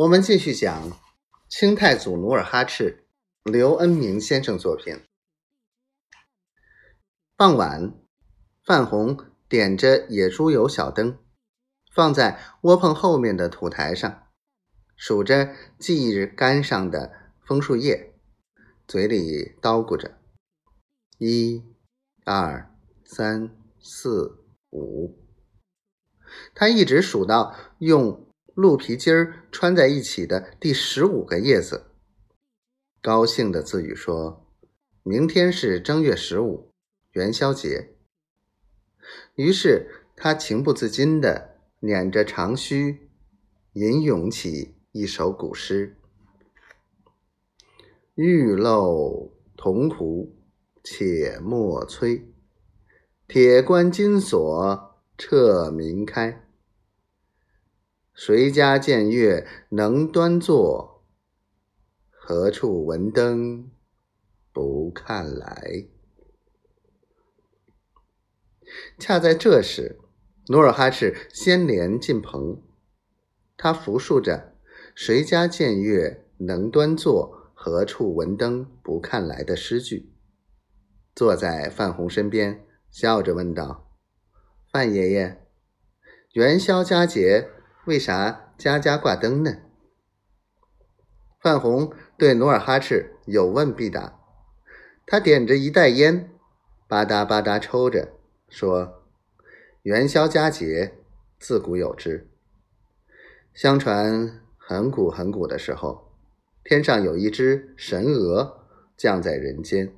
我们继续讲清太祖努尔哈赤，刘恩明先生作品。傍晚，范红点着野猪油小灯，放在窝棚后面的土台上，数着祭日杆上的枫树叶，嘴里叨咕着：一、二、三、四、五。他一直数到用鹿皮筋儿穿在一起的第十五个叶子，高兴的自语说：“明天是正月十五，元宵节。”于是他情不自禁地捻着长须，吟咏起一首古诗：“玉漏铜壶且莫催，铁关金锁彻明开。”谁家见月能端坐？何处闻灯不看来？恰在这时，努尔哈赤先连进棚，他复述着“谁家见月能端坐？何处闻灯不看来”的诗句，坐在范红身边，笑着问道：“范爷爷，元宵佳节。”为啥家家挂灯呢？范红对努尔哈赤有问必答。他点着一袋烟，吧嗒吧嗒抽着，说：“元宵佳节自古有之。相传很古很古的时候，天上有一只神鹅降在人间，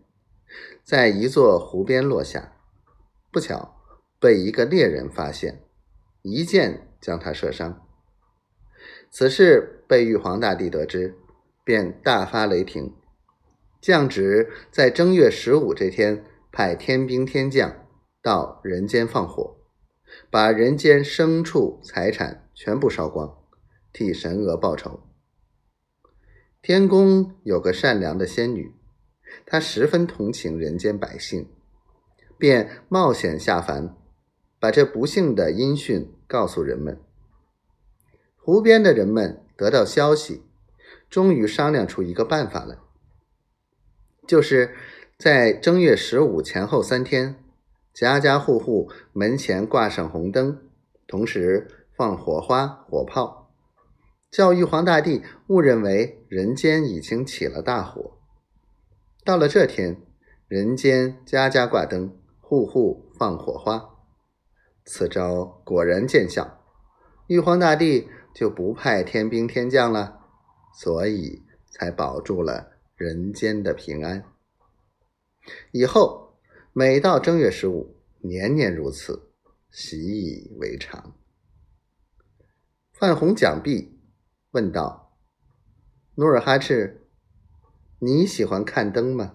在一座湖边落下，不巧被一个猎人发现，一箭。”将他射伤。此事被玉皇大帝得知，便大发雷霆，降旨在正月十五这天派天兵天将到人间放火，把人间牲畜财产全部烧光，替神娥报仇。天宫有个善良的仙女，她十分同情人间百姓，便冒险下凡。把这不幸的音讯告诉人们。湖边的人们得到消息，终于商量出一个办法来，就是在正月十五前后三天，家家户户门前挂上红灯，同时放火花、火炮，叫玉皇大帝误认为人间已经起了大火。到了这天，人间家家挂灯，户户放火花。此招果然见效，玉皇大帝就不派天兵天将了，所以才保住了人间的平安。以后每到正月十五，年年如此，习以为常。范红讲毕，问道：“努尔哈赤，你喜欢看灯吗？”